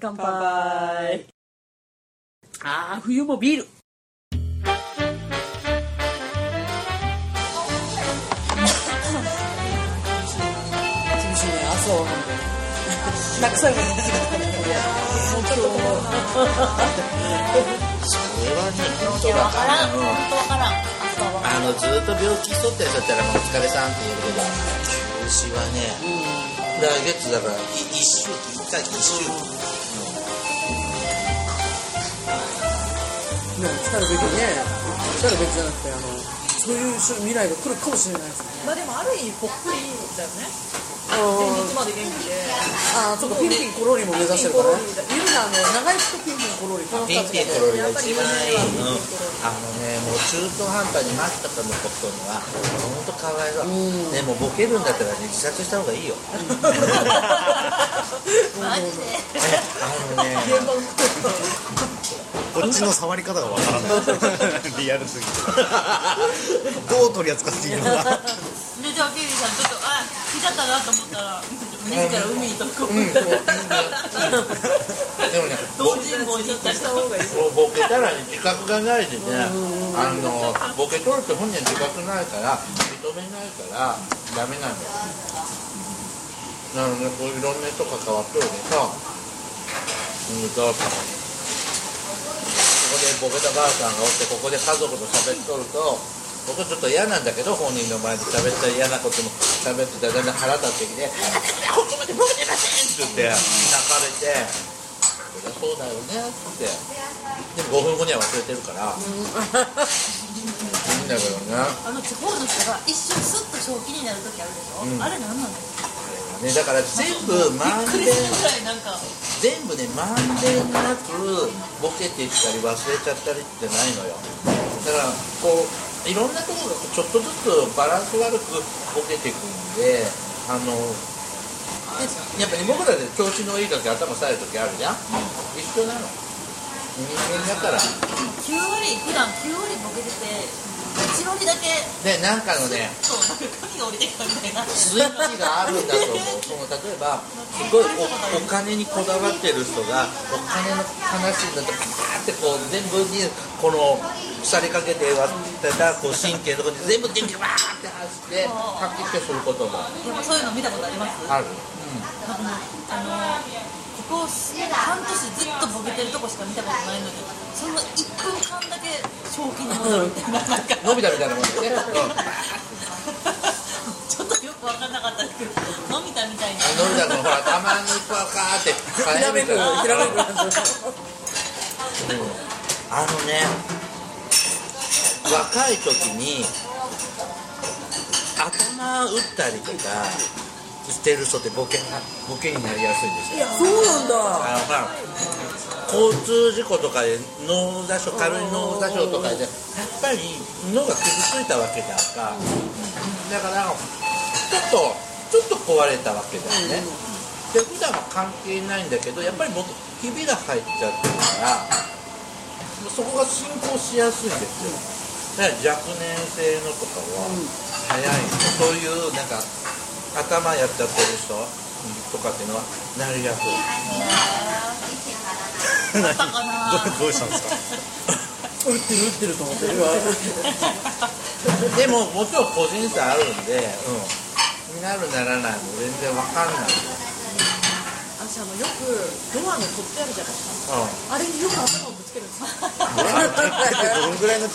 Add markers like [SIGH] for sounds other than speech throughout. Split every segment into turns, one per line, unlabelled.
乾杯。ああ冬もビール。厳しいねあそうたくさんも
それはね本当
わからん本当わからん朝はわからん
あのずっと病気しとった人だったらもうお疲れさんって言えるけど牛はね来月だからい一周期一回一周期
ね来たるべきね来たるべきじゃなくてあのそういう未来が来るかもしれないですね。
まあでもある意味ぽっくりだよね。
あ
前日まで元気で。
あそうかピンピンコロリも目指してるからね。ゆりさんあの長生きとピンピンコロリこの
ピン
二つ
ピンコロリが一番いい、
やっ
うん
ぱり
あのねもう中途半端に待ったかのことには本当かわいそう、
うん。
ねもうボケるんだったらね自殺した方がいいよ。
マジで。
あのね。[LAUGHS]
こっちの触り方がわからない。リアルすぎて。[LAUGHS] [LAUGHS] どう取り扱っていいのか。
でじゃあケリーさんちょっとあ来たなと思ったら自ら海に飛び込む
でもね
同人坊に行った人方がいい
ボケたらね自覚がないでねあのボケ取るって本人は自覚ないから認めないからダメなんだよ。なのでこういろんな人関わっとるでさうんと。ここでボケたばあさんがおってここで家族と喋っとると僕はちょっと嫌なんだけど本人の前で喋ったら嫌なことも喋ってたらだんだん腹立ってきて「あここまでボケてません!」って言って泣かれて「そうだよね」って。でも5分後には忘れてるから。いいんだけどね。
あの地方の人が一瞬スッと正気になる時あるでしょ、
うん。
あれ何なの
ねだから全部まんべん
びっくりするぐらいなんか。
全部ねまんべんなくボケていったり忘れちゃったりってないのよ。だからこういろんなところがちょっとずつバランス悪くボケていくんであのでやっぱり僕らで調子のいい時頭さえる時あるじゃん？一緒なの。人間だから。
9割普段9割ボケてて1割だけ
でなんかのね
そうなんか髪が降りてきたみたいな。
スイッチがあるんだと思う。その例えばすごいおお金にこだわってる人がお金の話になってパーってこう全部にこの腐りかけて割ってたこう神経のところに全部電気がバーって走って吐き気することも
でもそういうの見たことあります
ある、
なんかもうあのここ半年ずっとボケてるとこしか見たことないのにその1分間だけ正気に戻るみたいななんか
伸びたみたいなもんでね、
ちょっとよく分かんなかったですけどのび太みたいに
伸びたのほらたまにパカーって
ひらめくひらめく
あのね若い時に頭打ったりとかしてる人ってボケなボケになりやすいんですよ。
そうなんだ。
あのまあ交通事故とかで脳挫傷軽い脳挫傷とかでやっぱり脳が傷ついたわけだからだからちょっとちょっと壊れたわけだよね、で普段は関係ないんだけどやっぱり僕ひびが入っちゃってるからそこが進行しやすいんですよ若年性のとかは早い。そういうなんか頭やっちゃってる人とかっていうのはなりやすい。
あったかな
どうしたんですか？
打ってる打ってると思って
でももちろん個人差あるんで、うん、なるならないも全然わかんない。よ、
私あのよくドアの取ってあるじゃないですか。
うん。
あれによく頭をぶつけるんですよ
どのぐらいの
こ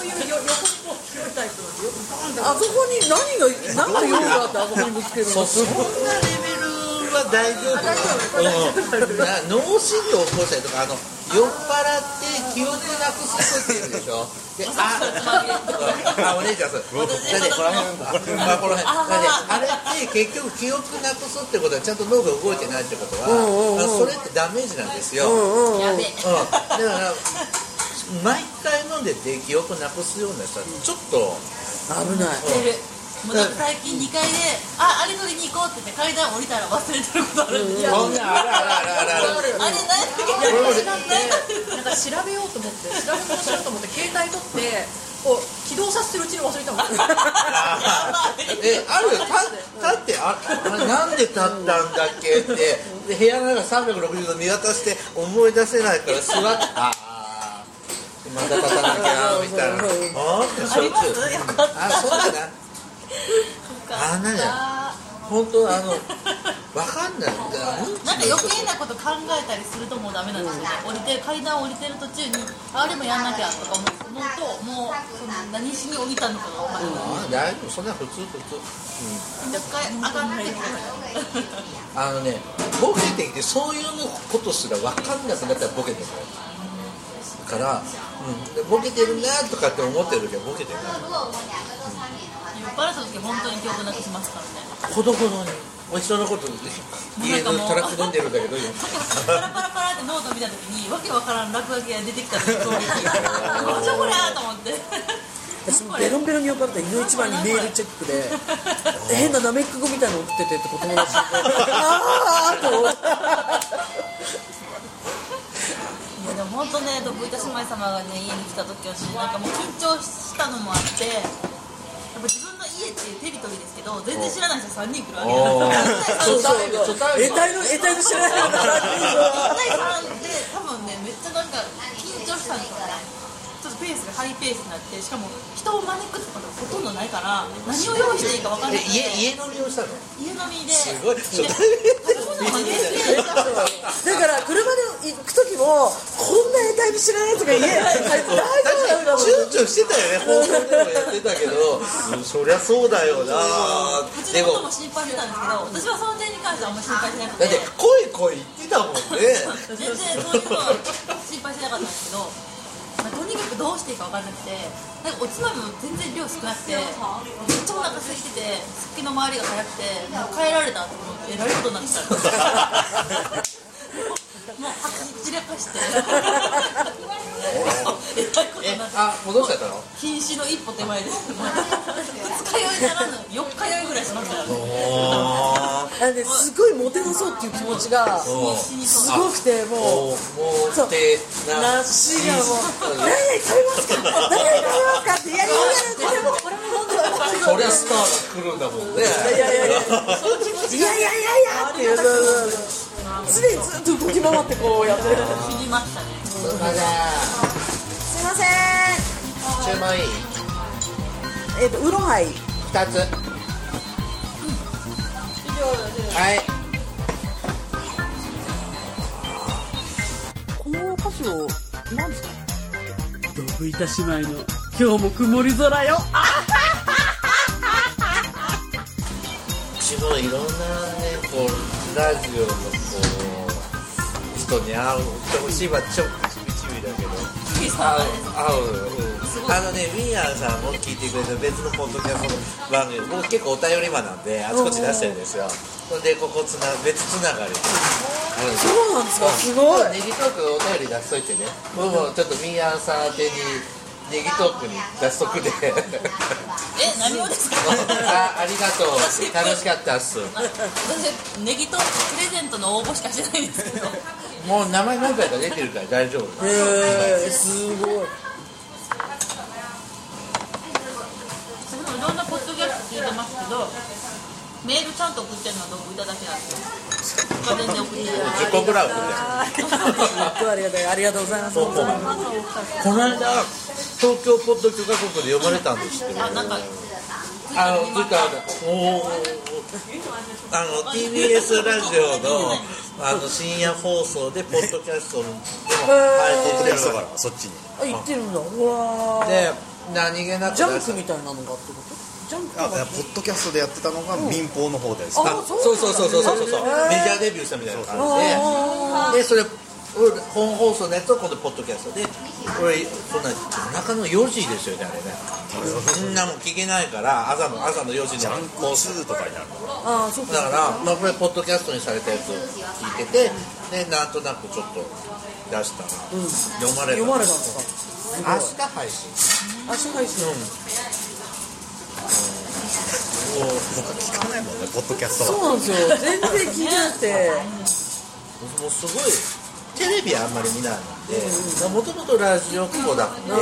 ういうよ横にこう広いタイプのよくバーンって
あそこに何が何の用があってあそこにぶつけるの？
そそんなレベルは大丈夫。うん、な脳震盪起こしたりとかあの酔っ払って記憶なくす人っているでしょ。であ [LAUGHS] あお姉ちゃんそう。だってこの辺あこの辺。あれって結局記憶なくすってことはちゃんと脳が動いてないってことは、
うんうんうん。
あそれってダメージなんですよ、
うんうん
やべえ
うん、だから毎回飲んでて記憶なくすような人はちょっと
危ない。
もう最近2階で「ああれ取りに行こう」って言って階段降りたら忘れてることあるんで。すよ
あ
れ何やったっけ
調べようと思って調べ物しようと思って携帯取って
を起動させてるうちに忘れたもん。[LAUGHS]
えあるよ。た立ってあなんで立ったんだっけって。で部屋の中360度見渡して思い出せないから座って [LAUGHS] ああまた立たなきゃみたいな。あーっそうだな。あなん。や本当あのわかんない。[LAUGHS] んだよ
なんか余計なこと考えたりするともうダメなんですよね、降りて階段降りてる途中にあれもやんなきゃとか思うともうその何しに降りたのかが分からない、
あ大丈夫。そんな普通普通。
一回あかんって
あのねボケてきてそういうことすら分かんなくなったらボケてる。からうん、でボケてるなとかって思ってる時はボケてる。
酔っ払った時本当に記憶なくしますからね。
ほどほどに。お人のこと家のトラック飲んでるんだけど今。
パラパラパラってノート見た時にわけわからん落書きが出てきた時衝撃なんじゃこりゃと思って。
私もベロンベロンに酔っ払ったらいの一番にメールチェックで変なナメック語みたいなの送っててって子友達に。ああと
いやでも本当ね徳板姉妹様がね家に来た時はなんかもう緊張したのもあってっていうテリトリーですけど全然知らない人3人来るわけ。
そうそう。
初対面
得体の得体の知らないのが
1対3で多分ねめっちゃなんか緊張したんでしょうねちょっとペースがハイペースになってしかも人を招くってことがほとんどないから何を用意していいか分かんなくて
え家家飲みをしたの
家飲みです
ごい初対面
だから車で行く時もこんな得体の知らないやつが家大丈夫だろう
躊躇してたよね放送で。もやってたけど、うんそりゃそうだよな。でも
のことも心配してたんですけど私はその点に関してはあんまり心配しなくて
だって声声言ってたもんね
全然そういうのは心配してなかったんですけど、[LAUGHS] どうしていいか分からなくてなんかおつまみも全然量少なくてめっちゃお腹空いててすっきの周りが早くてもう帰られたと思ってえらいことになってた [LAUGHS] もう吐き散らかして [LAUGHS] えらいこと
え
になって
あ戻しちゃったの？
瀕死の一歩手前で二日酔いならぬ四日酔いぐらいしましたよね。
なんですごいモテなそうっていう気持ちがす
そう。
ごくてもう
もう。
なしがもう「何々食べますか何々食べますか?」って「いやいやいやこれもこれも飲んでください
そりゃスターが来るんだもんね。
いやいやいやいやいやいやいやっていうそうそうそう常にずっと動き回ってこうやってる
死にましたね
ません。注文いい
えっとウーロンハイ。
二つ。はい。
この歌詞を何ですか？毒いた姉妹の今日も曇り空よ。
すごいいろんなねこうラジオのこう人に会うってほしいはちょっ
いいさ
合うあのねウィンヤーさんも聞いてくれた別のポッドキャストの番組僕結構お便り場なんであちこち出してるんですよ。それでここつな別つながり
そうなんですか？すごい。
ネギトークお便り出しといてね。僕もちょっとウィンヤーさん宛てにネギトークに出しとくで。
え何をですか？
あありがとう。楽しかったっす。
私ネギとプレゼントの応募しかしてないんですけど。
もう名前何回か出てるから大丈夫。
へえすごい。
いろんなポッドキャスト聞いてますけどメールちゃんと送ってるのは僕いただけなんですよ他全然送ってない
10個ぐらい送って
ありがたいありがとうございます
この間東京ポッド許可国で読まれたんですけど
あなんか
あのつかおあの TBS ラジオのあの深夜放送でポッドキャストでも入ってる
からそっちに
あ行ってるんだうわ
で何気なく
ジャンクみたいなのがってこと？
あ
が
ポッドキャストでやってたのが民放の方です、
あ
あそうそうそうそうそうそう。そうメジャー。デビューしたみたいな感じで。でそれ俺本放送のやつを今度ポッドキャストで俺そんな夜中の4時ですよねあれね。そんなもん聞けないから朝の朝の4時に
ジャンク2とかになる
ああそうか。
だから、まあ、これポッドキャストにされたやつを聞いててでなんとなくちょっと出したら、読まれた
読まれたんですか
明日配信。
明日配信
僕聞かないもんねポッドキャスト
そう
は
なんですよ。全然聞いてなくて。
もうすごいテレビあんまり見ないのでもともとラジオっ子だって、うん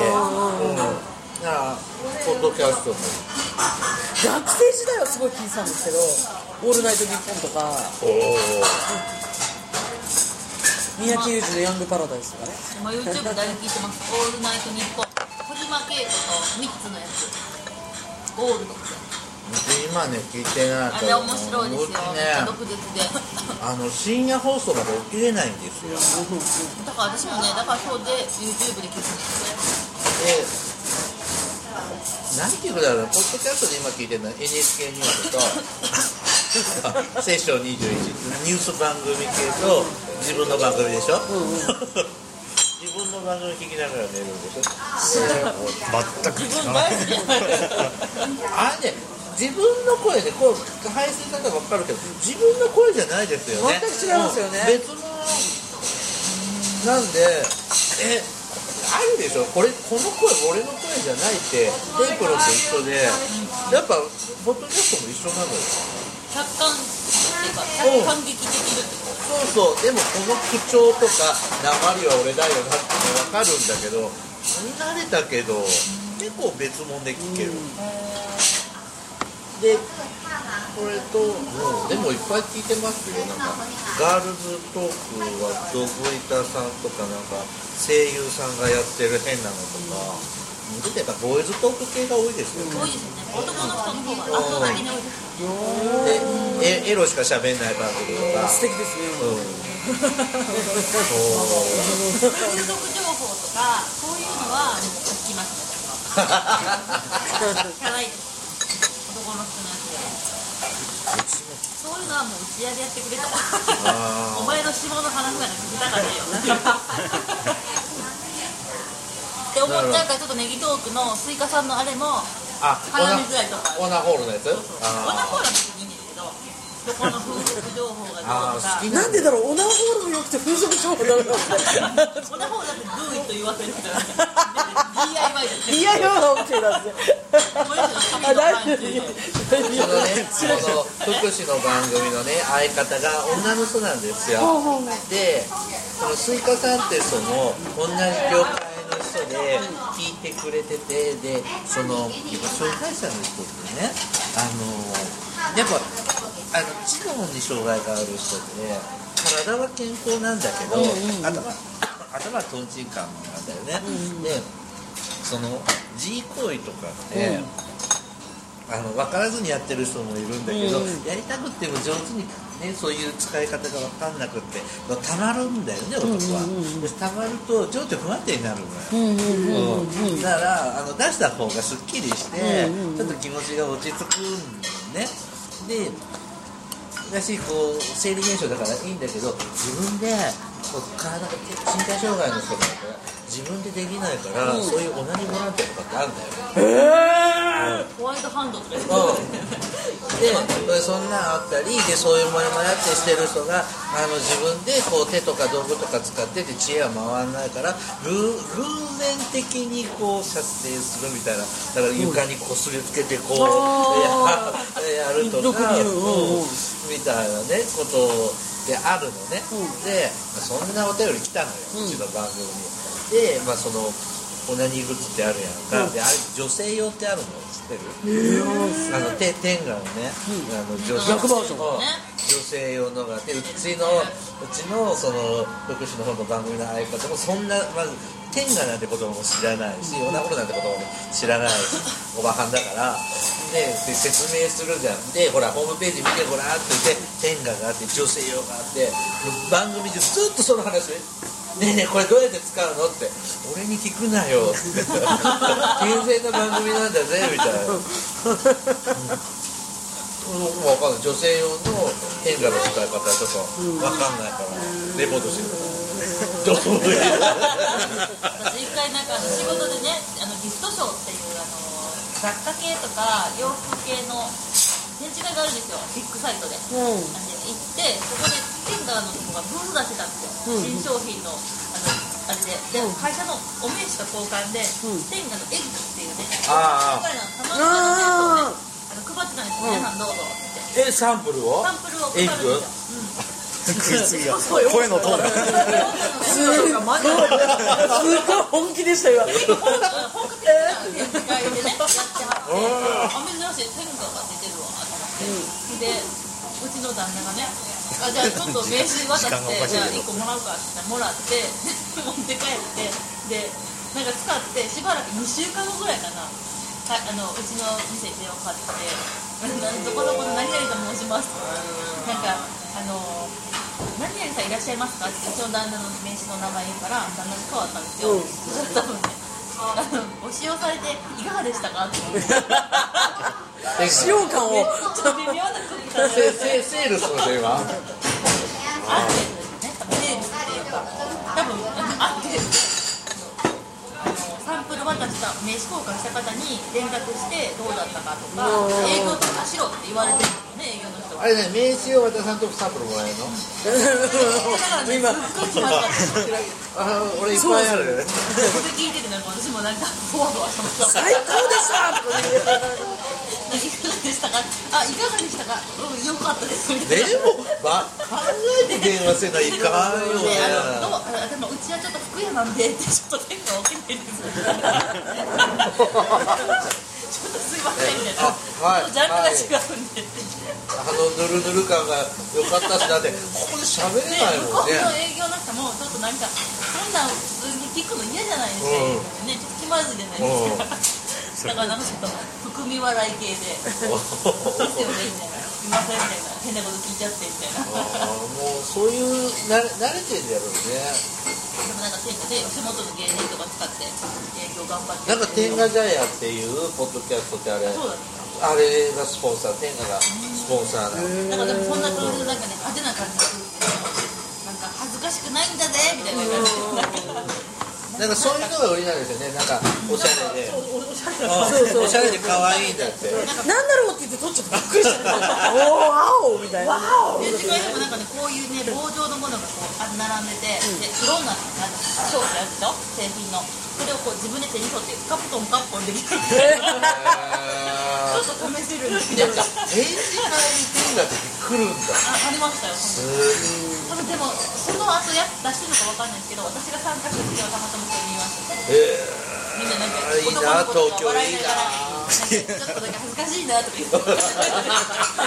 あポッドキャストも
学生時代はすごい聞いてたんですけど「オールナイトニッポン」とか。
おお
三宅裕司の「ヤングパラダイス」とかね。
今 YouTube だいぶ聞いてます「オールナイトニッポン」小島慶子と3つのやつ。ゴールドって
今ね聞いてない
あれ面白いですよ。
ね。
毒舌で
あの深夜放送まで起きれないんですよ。
だから私もねだから今日で YouTube で聞くんです
で何聞くだろう。ポッドキャストで今聞いてるの？は NHK ニュースと [LAUGHS] セッション21ニュース番組系と自分の番組でしょ、自分の番組聞きながら寝るんでしょ？
全く
自分
聞かない。
大好き。や [LAUGHS]
あれね自分の声でこう配信方分かるけど自分の声じゃないですよね。
全く違いますよね。
うん別のなんでえあるでしょ？これこの声俺の声じゃないってテープロと一緒で。やっぱポッドキャストも一緒なのよ。
客観っていうか客観撃できるってこ
そうそう。でもこの口調とか鉛は俺だよなって分かるんだけど見慣れたけど結構別物で聞ける、でこれと、うん、でもいっぱい聞いてますよなんかガールズトークはドブイタさんとかなんか声優さんがやってる変なのとか出てたボーイズトーク系が多いですよね。
と多いですよ。ね男の人の方が圧倒的に多いです
でエエロしか喋んない番組とか。
素敵ですね。
うん。そう。
風俗情報とかそういうのは聞きます。ね聞かないです男の人のやつでそういうのはもう打ち上げやってくれたら。お前の下の話なんか聞きたかねえよ。って思っちゃうからちょっとネギトークのスイカさんのあれも
あ
絡みづらいとか。
オナホー。ルのやつ
オナホールは別にいいんですけどどこの風俗情報がどうとか
なんでだろうオナホールも良くて風俗情報なの？か [LAUGHS]
オナホールだってと言わせるみたいな DIY
が OK なんであ大丈夫
そのね、福祉の番組のね相方が女の人なんですよ。でそのスイカさんってその同じ業界の人で聞いてくれててでその障害者の人ってねあのやっぱあの知能に障害がある人で体は健康なんだけど、頭頭はトンチンカンなんだよね、でその G 行為とかって、あの分からずにやってる人もいるんだけど、やりたくっても上手に、ね、そういう使い方が分かんなくってたまるんだよね男は、でたまると情緒不安定になるのよ、うんだからあの出した方がすっきりして、ちょっと気持ちが落ち着くんだよね。でだしこう生理現象だからいいんだけど自分で体が身体障害の人だから自分でできないから、そういう同じボランティアとかってあるんだよ。
ホワイトハンドとか
うん、でそんなんあったりでそういうモヤモヤってしてる人があの自分でこう手とか道具とか使ってて知恵は回らないから偶偶然的にこう射精するみたいなだから床にこすりつけてこう、
あ
ややると
毒
か、
にうんうん。
みたいなねことであるのね、
うん。
でそんなお便り来たのよ、うちの番組に。でまあそのオナニーグッズってあるやんか、であれ女性用ってあるの？知ってる、あのて天下のね、あの女性
逆バージョン。
うん女性用のがあってうちのうちのその福祉の方の番組の相方もそんなまず天下なんて言葉も知らないしオナホールなんて言葉も知らないおばはんだから。でで説明するじゃん。でほらホームページ見てごらんって言って天下があって女性用があって番組でずっとその話ねえねえこれどうやって使うのって。俺に聞くなよ。って。健全な番組なんだぜみたいな。僕もわかんない。女性用の天下の使い方とかわかんないからレポートしてるからどうも
私一回なんか仕事でねあのギフトショーっていうあの雑貨系とか洋服系の展示会があるんですよ。ビッグサイトで、
うん。
あの行ってそこでテンガーのとこがブース出してたんですよ、
うん
新商品のあのあれで。で、
うん。
会社のお名刺と交換で、
うん。
テンガのエッグっていうね。
ああ
あの配ってたんですよ、皆さんどうぞって。
えサンプルを？
サンプルを配るんですよ、うん
食いすぎが声のトーンが。
すっごい。すっごい本気でしたよ
うちの旦那がね。あじゃあちょっと名刺渡ってじゃあ1個もらうかってもらって持って帰って。でなんか使ってしばらく2週間後ぐらいかな。はいあのうちの店に電話かかって「どこどこの何々と申します」なんかあの何々さんいらっしゃいますか？ってうちの旦那の名刺の名前言うから旦那に変わったんですよ、
うん。
多分ねあのご使用されていかがでしたか？って思って
使用感を。
ちょっと微妙な空気感
セ
で
セセールスの電話
多分セールスっていうか多分アンケートであのサンプル渡した名刺交換した方に連絡してどうだったかとか
うん
営業とかしろって言われてるんですよね営業の
あれね名刺を渡さんとサンプルもらえるの。
今
あ俺いっぱいある。
聞いててなんか私もなんかしました
最高でした
いかがでしたかあいかがでしたか？うんよかったです
でも、ま、考えて電話せないかんよ
であでもうちはちょっと服屋なんでちょっと天下起きないです [LAUGHS] ちょっとすいませんみたいな
あはい
ジャンルが違うんで、
あのぬるぬる感が良かったしだってここで喋れ
ね
ないもんね。
向こうの営業の人もちょっとなんかそんなん普通に聞くの嫌じゃないですか、
うん。
ねちょっと気まずいじゃないですか、だからなんかちょっと含み笑い系で「ですよね」みたいな「すいません」みたいな。変なこと聞いちゃってみたいな。
もうそういう慣れ慣れてんだろうね
でもなんか天下で吉本の芸人とか使って営業頑張って。
なんか天下茶屋っていうポッドキャストってあれ
そうだね
あれがスポンサー天下がスポンサーなの
なんかでもそんな感じでなんかね派手な感じでなんか恥ずかしくないんだぜみたいな感じで
なんかそういうのが売りなんですよね。なんかおしゃれで。
おしゃれ
で可愛いんだって。
なんだろうって言って撮っちゃってびっくりした。おおワオみたいな
展示会でもなんかねこういうね棒状のものがこうあ並んでて、でいろんななんか商品あるでしょ製品のそれをこう自分で手に取ってカプトンカッポンできる。ちょっと試せる。んですけどあ
展示会に天下って来るんだ
ありましたよ。
す
多分でもその後や出してるのかわかんないですけど私が参加した時はたまたまそれ見ました
え
みんななんか
いいな
男の子とか
東京いいな。
笑いながらちょっとなんか恥ずかしいなとか言って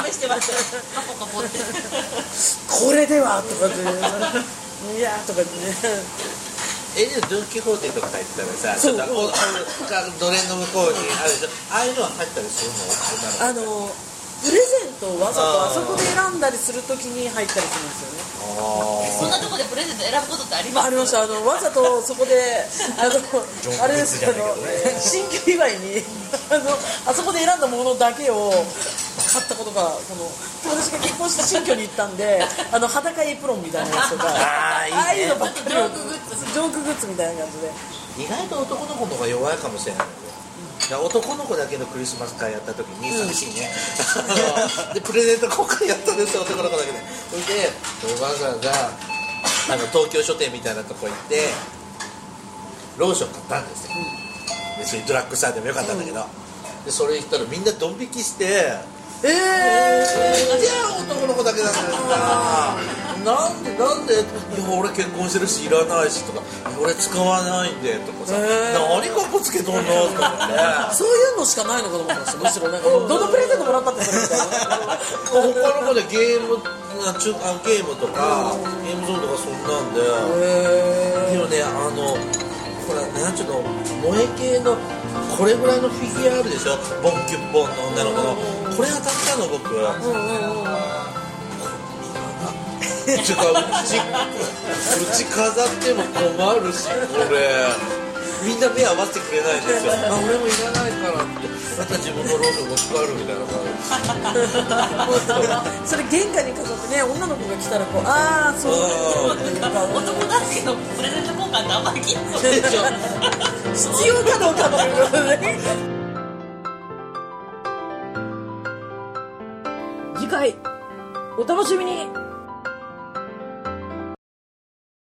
試してましたカポカポって。
これではとかって。いやとかね
えでもドン・キホーテとか入ったらさち
そう。
ょっとこうあの向こうにあるでしょああいうのは入ったりするの
あのプレゼントをわざとあそこで選んだりするときに入ったりするんですよね。
そんなとこでプレゼント選ぶことってあります？
ありましたあのわざとそこで [LAUGHS] あのあれです。あの新居祝いにあのあそこで選んだものだけを買ったことがその私が結婚して新居に行ったんで [LAUGHS] あの裸エプロンみたいなやつとか [LAUGHS]
あ
ああいうのばっかり
ジョークグッズ。
ジョークグッズみたいな感じで。
意外と男の子の方が弱いかもしれない男の子だけのクリスマス会やった時に寂しいね、あのでプレゼント交換やったんですよ男の子だけでそれでわざわざあの東京書店みたいなとこ行ってローション買ったんですよ。別にドラッグストアでもよかったんだけど、でそれ言ったらみんなドン引きして
ええ
いや男の子だけなんだ。よななんでなんで？いや俺結婚してるしいらないしとか。俺使わないんでとかさ、何かっこつけとんのと思って。[LAUGHS]
そういうのしかないのかと思ったんですよ。むしろなんかどのプレゼントもらったってそれみたいな。
他の子でゲームあゲームとかゲームゾーンとかそんなんで。
へ
でもねあのほらなんちゅうの萌え系のこれぐらいのフィギュアあるでしょ？ボンキュッボンの女の子の。これ当たったの僕。
えうんうんうん
ちょっとうちうち飾っても困るしこれ。みんな目合わせてくれないんですよ。あ俺もいらないからって。また自分のローションも使えるみたいな感じ。[LAUGHS]
それ玄関に飾ってね女の子が来たらこうああそう
うん
っていうか
男だけのプレゼント交換ってあんまり聞いたことない。
でしょ
必要かどう。かっていう。ことでね次回お楽しみに